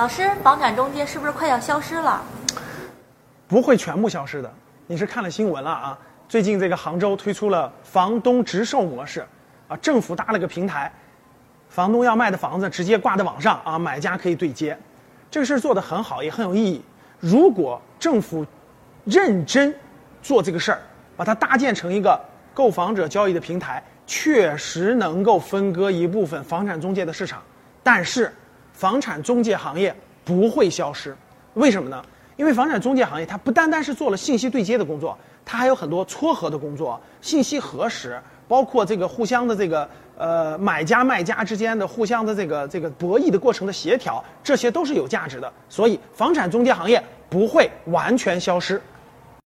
老师，房产中介是不是快要消失了？不会全部消失的。你是看了新闻了啊？最近这个杭州推出了房东直售模式，啊，政府搭了个平台，房东要卖的房子直接挂在网上啊，买家可以对接，这个事儿做得很好，也很有意义。如果政府认真做这个事儿，把它搭建成一个购房者交易的平台，确实能够分割一部分房产中介的市场。但是，房产中介行业不会消失，为什么呢？因为房产中介行业它不单单是做了信息对接的工作。它还有很多撮合的工作，信息核实，包括这个互相的这个呃买家卖家之间的互相的这个这个博弈的过程的协调，这些都是有价值的。所以，房产中介行业不会完全消失。